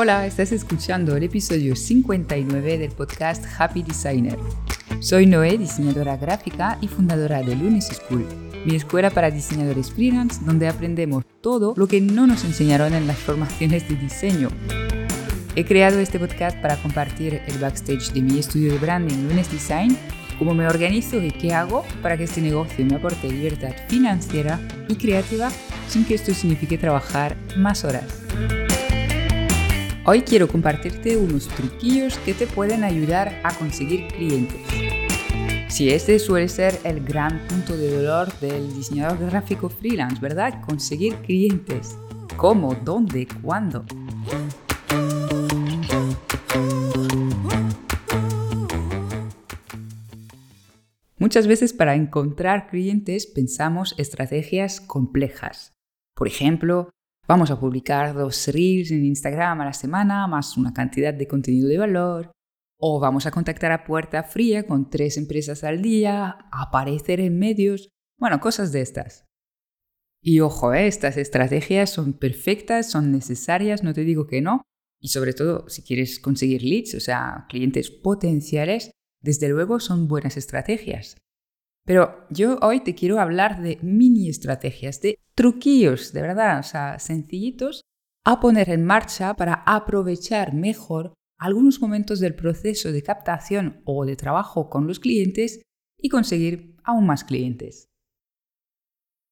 Hola, estás escuchando el episodio 59 del podcast Happy Designer. Soy Noé, diseñadora gráfica y fundadora de Lunes School, mi escuela para diseñadores freelance donde aprendemos todo lo que no nos enseñaron en las formaciones de diseño. He creado este podcast para compartir el backstage de mi estudio de branding Lunes Design, cómo me organizo y qué hago para que este negocio me aporte libertad financiera y creativa sin que esto signifique trabajar más horas. Hoy quiero compartirte unos truquillos que te pueden ayudar a conseguir clientes. Si este suele ser el gran punto de dolor del diseñador gráfico freelance, ¿verdad? Conseguir clientes. ¿Cómo? ¿Dónde? ¿Cuándo? Muchas veces para encontrar clientes pensamos estrategias complejas. Por ejemplo, Vamos a publicar dos reels en Instagram a la semana, más una cantidad de contenido de valor. O vamos a contactar a puerta fría con tres empresas al día, aparecer en medios, bueno, cosas de estas. Y ojo, ¿eh? estas estrategias son perfectas, son necesarias, no te digo que no. Y sobre todo, si quieres conseguir leads, o sea, clientes potenciales, desde luego son buenas estrategias. Pero yo hoy te quiero hablar de mini estrategias, de truquillos, de verdad, o sea, sencillitos a poner en marcha para aprovechar mejor algunos momentos del proceso de captación o de trabajo con los clientes y conseguir aún más clientes.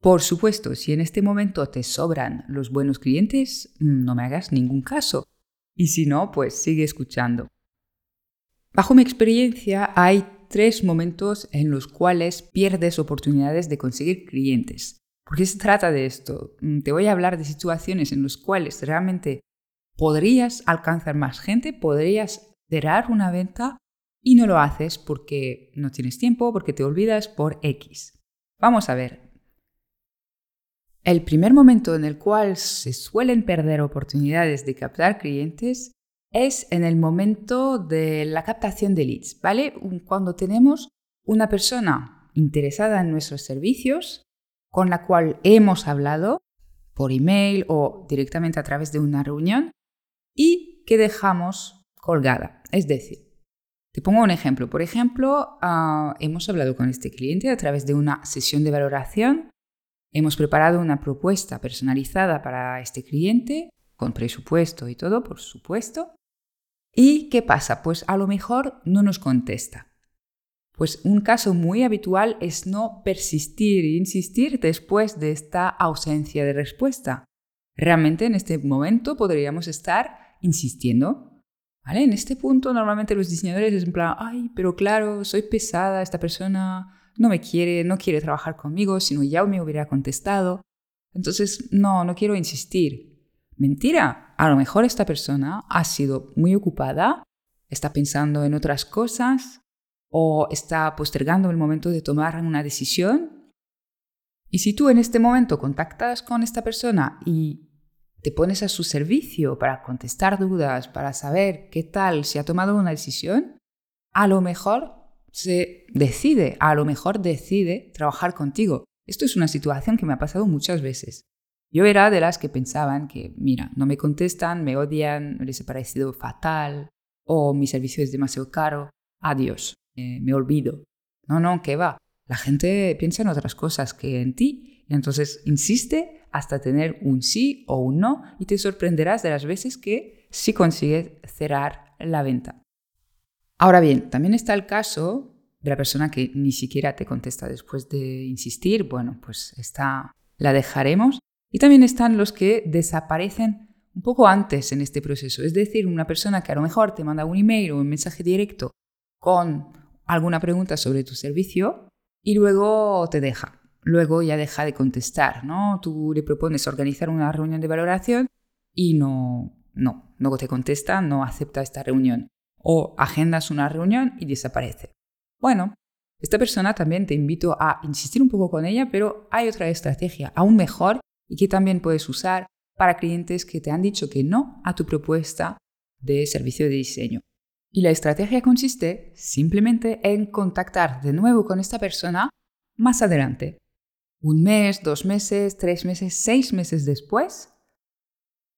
Por supuesto, si en este momento te sobran los buenos clientes, no me hagas ningún caso. Y si no, pues sigue escuchando. Bajo mi experiencia hay tres momentos en los cuales pierdes oportunidades de conseguir clientes. ¿Por qué se trata de esto? Mm, te voy a hablar de situaciones en las cuales realmente podrías alcanzar más gente, podrías cerrar una venta y no lo haces porque no tienes tiempo, porque te olvidas por X. Vamos a ver. El primer momento en el cual se suelen perder oportunidades de captar clientes es en el momento de la captación de leads, ¿vale? Cuando tenemos una persona interesada en nuestros servicios con la cual hemos hablado por email o directamente a través de una reunión y que dejamos colgada. Es decir, te pongo un ejemplo. Por ejemplo, ah, hemos hablado con este cliente a través de una sesión de valoración. Hemos preparado una propuesta personalizada para este cliente, con presupuesto y todo, por supuesto. ¿Y qué pasa? Pues a lo mejor no nos contesta. Pues un caso muy habitual es no persistir e insistir después de esta ausencia de respuesta. Realmente en este momento podríamos estar insistiendo. ¿Vale? En este punto normalmente los diseñadores es en plan, ay, pero claro, soy pesada, esta persona no me quiere, no quiere trabajar conmigo, sino ya me hubiera contestado. Entonces, no, no quiero insistir. Mentira, a lo mejor esta persona ha sido muy ocupada, está pensando en otras cosas o está postergando el momento de tomar una decisión. Y si tú en este momento contactas con esta persona y te pones a su servicio para contestar dudas, para saber qué tal si ha tomado una decisión, a lo mejor se decide, a lo mejor decide trabajar contigo. Esto es una situación que me ha pasado muchas veces. Yo era de las que pensaban que, mira, no me contestan, me odian, les ha parecido fatal, o mi servicio es demasiado caro, adiós, me olvido. No, no, ¿qué va? La gente piensa en otras cosas que en ti, entonces insiste hasta tener un sí o un no, y te sorprenderás de las veces que sí consigues cerrar la venta. Ahora bien, también está el caso de la persona que ni siquiera te contesta después de insistir, bueno, pues esta la dejaremos y también están los que desaparecen un poco antes en este proceso. Es decir, una persona que a lo mejor te manda un email o un mensaje directo con alguna pregunta sobre tu servicio y luego te deja. Luego ya deja de contestar, ¿no? Tú le propones organizar una reunión de valoración y no, no, no te contesta, no acepta esta reunión. O agendas una reunión y desaparece. Bueno, esta persona también te invito a insistir un poco con ella, pero hay otra estrategia aún mejor y que también puedes usar para clientes que te han dicho que no a tu propuesta de servicio de diseño. Y la estrategia consiste simplemente en contactar de nuevo con esta persona más adelante. Un mes, dos meses, tres meses, seis meses después.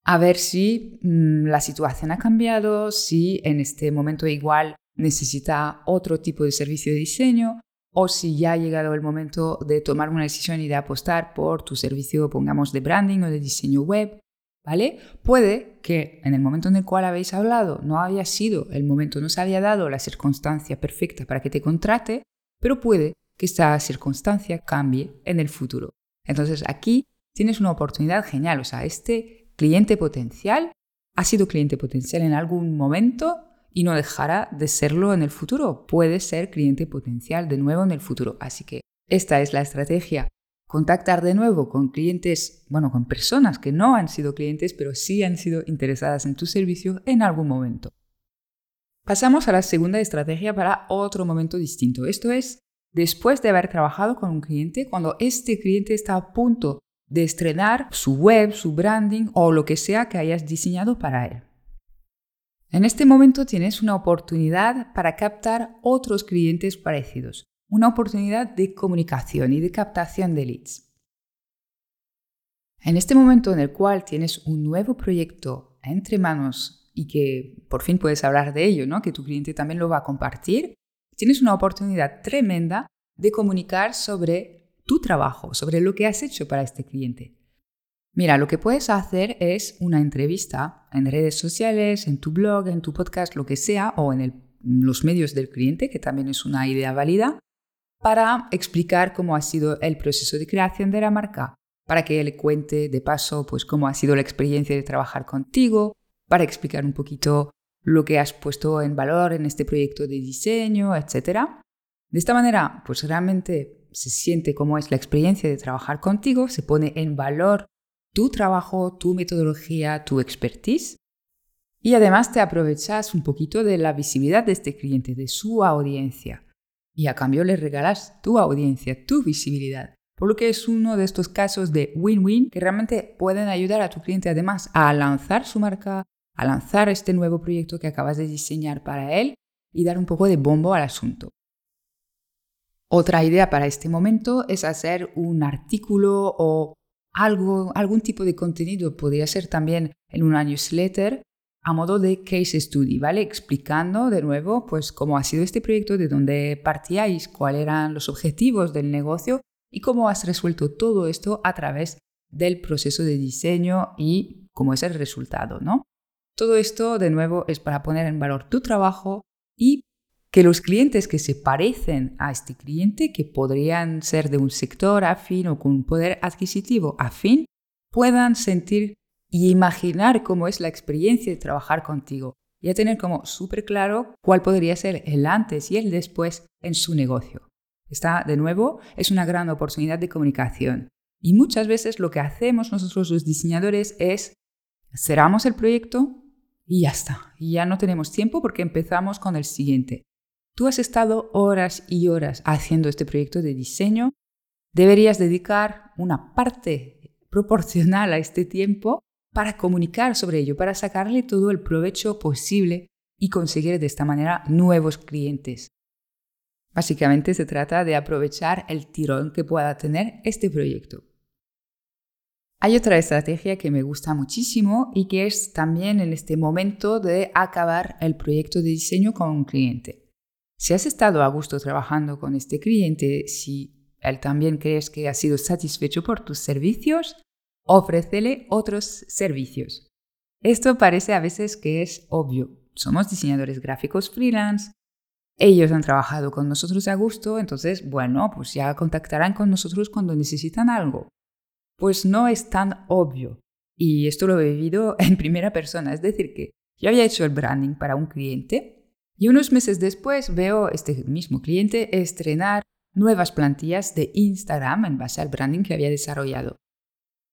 a ver si mm, la situación ha cambiado, si en este momento igual necesita otro tipo de servicio de diseño o si ya ha llegado el momento de tomar una decisión y de apostar por tu servicio, pongamos, de branding o de diseño web, ¿vale? Puede que en el momento en el cual habéis hablado no había sido el momento, no se había dado la circunstancia perfecta para que te contrate, pero puede que esta circunstancia cambie en el futuro. Entonces aquí tienes una oportunidad genial, o sea, este cliente potencial ha sido cliente potencial en algún momento y no dejará de serlo en el futuro. Puede ser cliente potencial de nuevo en el futuro. Así que esta es la estrategia. Contactar de nuevo con clientes, bueno, con personas que no han sido clientes, pero sí han sido interesadas en tu servicio en algún momento. Pasamos a la segunda estrategia para otro momento distinto. Esto es después de haber trabajado con un cliente, cuando este cliente está a punto de estrenar su web, su branding o lo que sea que hayas diseñado para él. En este momento tienes una oportunidad para captar otros clientes parecidos, una oportunidad de comunicación y de captación de leads. En este momento en el cual tienes un nuevo proyecto entre manos y que por fin puedes hablar de ello, ¿no? que tu cliente también lo va a compartir, tienes una oportunidad tremenda de comunicar sobre tu trabajo, sobre lo que has hecho para este cliente. Mira, lo que puedes hacer es una entrevista en redes sociales, en tu blog, en tu podcast, lo que sea, o en los medios del cliente, que también es una idea válida, para explicar cómo ha sido el proceso de creación de la marca, para que él cuente de paso pues cómo ha sido la experiencia de trabajar contigo, para explicar un poquito lo que has puesto en valor en este proyecto de diseño, etc. De esta manera, pues realmente se siente cómo es la experiencia de trabajar contigo, se pone en valor tu trabajo, tu metodología, tu expertise. Y además te aprovechas un poquito de la visibilidad de este cliente, de su audiencia. Y a cambio le regalas tu audiencia, tu visibilidad. Por lo que es uno de estos casos de win-win que realmente pueden ayudar a tu cliente además a lanzar su marca, a lanzar este nuevo proyecto que acabas de diseñar para él y dar un poco de bombo al asunto. Otra idea para este momento es hacer un artículo o algo, algún tipo de contenido, podría ser también en una newsletter, a modo de case study, ¿vale? Explicando de nuevo, pues, cómo ha sido este proyecto, de dónde partíais, cuáles eran los objetivos del negocio y cómo has resuelto todo esto a través del proceso de diseño y cómo es el resultado, ¿no? Todo esto, de nuevo, es para poner en valor tu trabajo y que los clientes que se parecen a este cliente, que podrían ser de un sector afín o con un poder adquisitivo afín, puedan sentir y imaginar cómo es la experiencia de trabajar contigo y a tener como súper claro cuál podría ser el antes y el después en su negocio. Esta, de nuevo, es una gran oportunidad de comunicación. Y muchas veces lo que hacemos nosotros los diseñadores es cerramos el proyecto y ya está. Y ya no tenemos tiempo porque empezamos con el siguiente. Tú has estado horas y horas haciendo este proyecto de diseño. Deberías dedicar una parte proporcional a este tiempo para comunicar sobre ello, para sacarle todo el provecho posible y conseguir de esta manera nuevos clientes. Básicamente se trata de aprovechar el tirón que pueda tener este proyecto. Hay otra estrategia que me gusta muchísimo y que es también en este momento de acabar el proyecto de diseño con un cliente. Si has estado a gusto trabajando con este cliente, si él también crees que ha sido satisfecho por tus servicios, ofrécele otros servicios. Esto parece a veces que es obvio. Somos diseñadores gráficos freelance, ellos han trabajado con nosotros a gusto, entonces, bueno, pues ya contactarán con nosotros cuando necesitan algo. Pues no es tan obvio. Y esto lo he vivido en primera persona, es decir, que yo había hecho el branding para un cliente y unos meses después veo este mismo cliente estrenar nuevas plantillas de Instagram en base al branding que había desarrollado.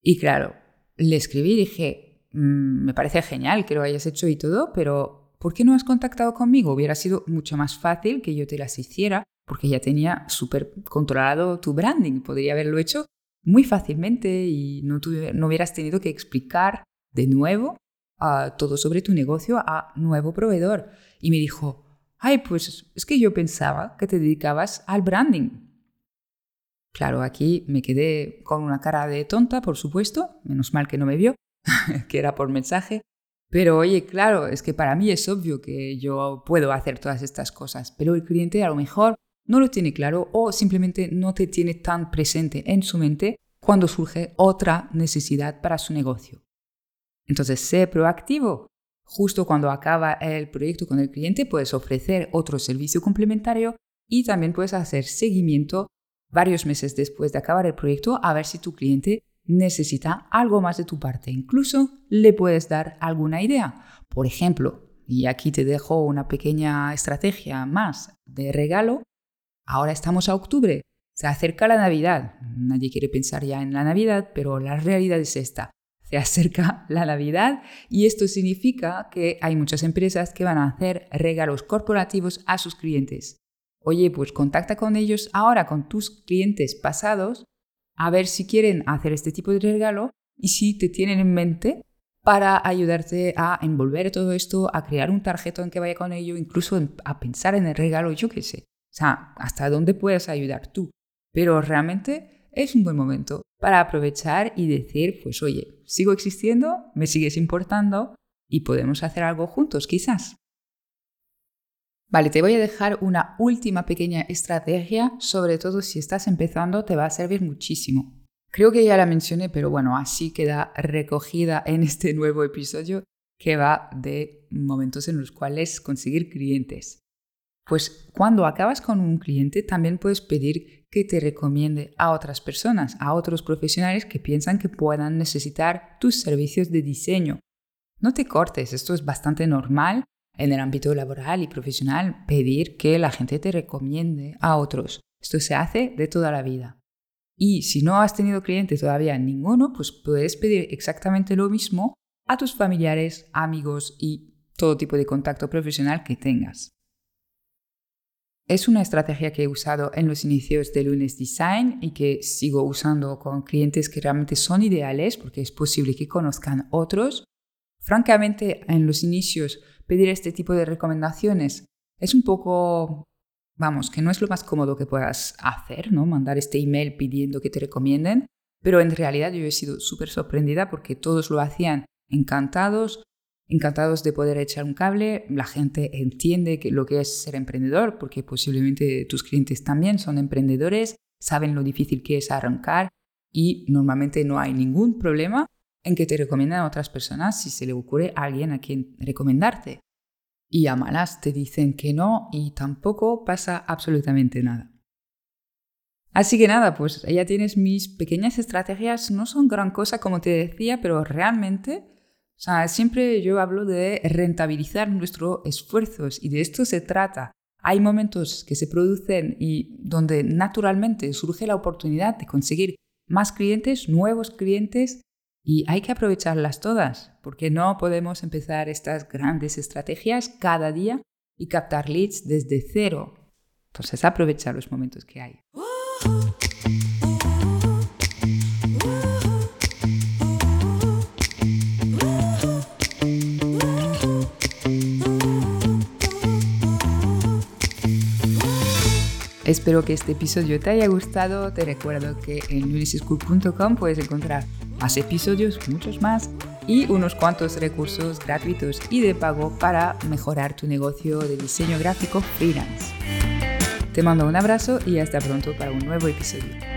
Y claro, le escribí y dije, mm, me parece genial que lo hayas hecho y todo, pero ¿por qué no has contactado conmigo? Hubiera sido mucho más fácil que yo te las hiciera porque ya tenía súper controlado tu branding. Podría haberlo hecho muy fácilmente y no, no hubieras tenido que explicar de nuevo todo sobre tu negocio a nuevo proveedor. Y me dijo, ay, pues es que yo pensaba que te dedicabas al branding. Claro, aquí me quedé con una cara de tonta, por supuesto, menos mal que no me vio, que era por mensaje. Pero oye, claro, es que para mí es obvio que yo puedo hacer todas estas cosas, pero el cliente a lo mejor no lo tiene claro o simplemente no te tiene tan presente en su mente cuando surge otra necesidad para su negocio. Entonces, sé proactivo. Justo cuando acaba el proyecto con el cliente, puedes ofrecer otro servicio complementario y también puedes hacer seguimiento varios meses después de acabar el proyecto a ver si tu cliente necesita algo más de tu parte. Incluso le puedes dar alguna idea. Por ejemplo, y aquí te dejo una pequeña estrategia más de regalo, ahora estamos a octubre, se acerca la Navidad. Nadie quiere pensar ya en la Navidad, pero la realidad es esta. Se acerca la Navidad y esto significa que hay muchas empresas que van a hacer regalos corporativos a sus clientes. Oye, pues contacta con ellos ahora, con tus clientes pasados, a ver si quieren hacer este tipo de regalo y si te tienen en mente para ayudarte a envolver todo esto, a crear un en que vaya con ello, incluso a pensar en el regalo, yo qué sé. O sea, hasta dónde puedes ayudar tú. Pero realmente es un buen momento para aprovechar y decir, pues oye, sigo existiendo, me sigues importando y podemos hacer algo juntos quizás. Vale, te voy a dejar una última pequeña estrategia, sobre todo si estás empezando, te va a servir muchísimo. Creo que ya la mencioné, pero bueno, así queda recogida en este nuevo episodio que va de momentos en los cuales conseguir clientes. Pues cuando acabas con un cliente también puedes pedir que te recomiende a otras personas, a otros profesionales que piensan que puedan necesitar tus servicios de diseño. No te cortes, esto es bastante normal en el ámbito laboral y profesional, pedir que la gente te recomiende a otros. Esto se hace de toda la vida. Y si no has tenido cliente todavía ninguno, pues puedes pedir exactamente lo mismo a tus familiares, amigos y todo tipo de contacto profesional que tengas. Es una estrategia que he usado en los inicios de Lunes Design y que sigo usando con clientes que realmente son ideales porque es posible que conozcan otros. Francamente, en los inicios pedir este tipo de recomendaciones es un poco, vamos, que no es lo más cómodo que puedas hacer, ¿no? Mandar este email pidiendo que te recomienden, pero en realidad yo he sido súper sorprendida porque todos lo hacían encantados, encantados de poder echar un cable. La gente entiende que lo que es ser emprendedor, porque posiblemente tus clientes también son emprendedores, saben lo difícil que es arrancar y normalmente no hay ningún problema en que te recomiendan a otras personas si se le ocurre a alguien a quien recomendarte. Y a malas te dicen que no y tampoco pasa absolutamente nada. Así que nada, pues ya tienes mis pequeñas estrategias, no son gran cosa como te decía, pero realmente sea, siempre yo hablo de rentabilizar nuestros esfuerzos y de esto se trata. Hay momentos que se producen y donde naturalmente surge la oportunidad de conseguir más clientes, nuevos clientes, y hay que aprovecharlas todas, porque no podemos empezar estas grandes estrategias cada día y captar leads desde cero. Entonces, aprovecha los momentos que hay. Espero que este episodio te haya gustado. Te recuerdo que en unisyschool.com puedes encontrar más episodios, muchos más, y unos cuantos recursos gratuitos y de pago para mejorar tu negocio de diseño gráfico freelance. Te mando un abrazo y hasta pronto para un nuevo episodio.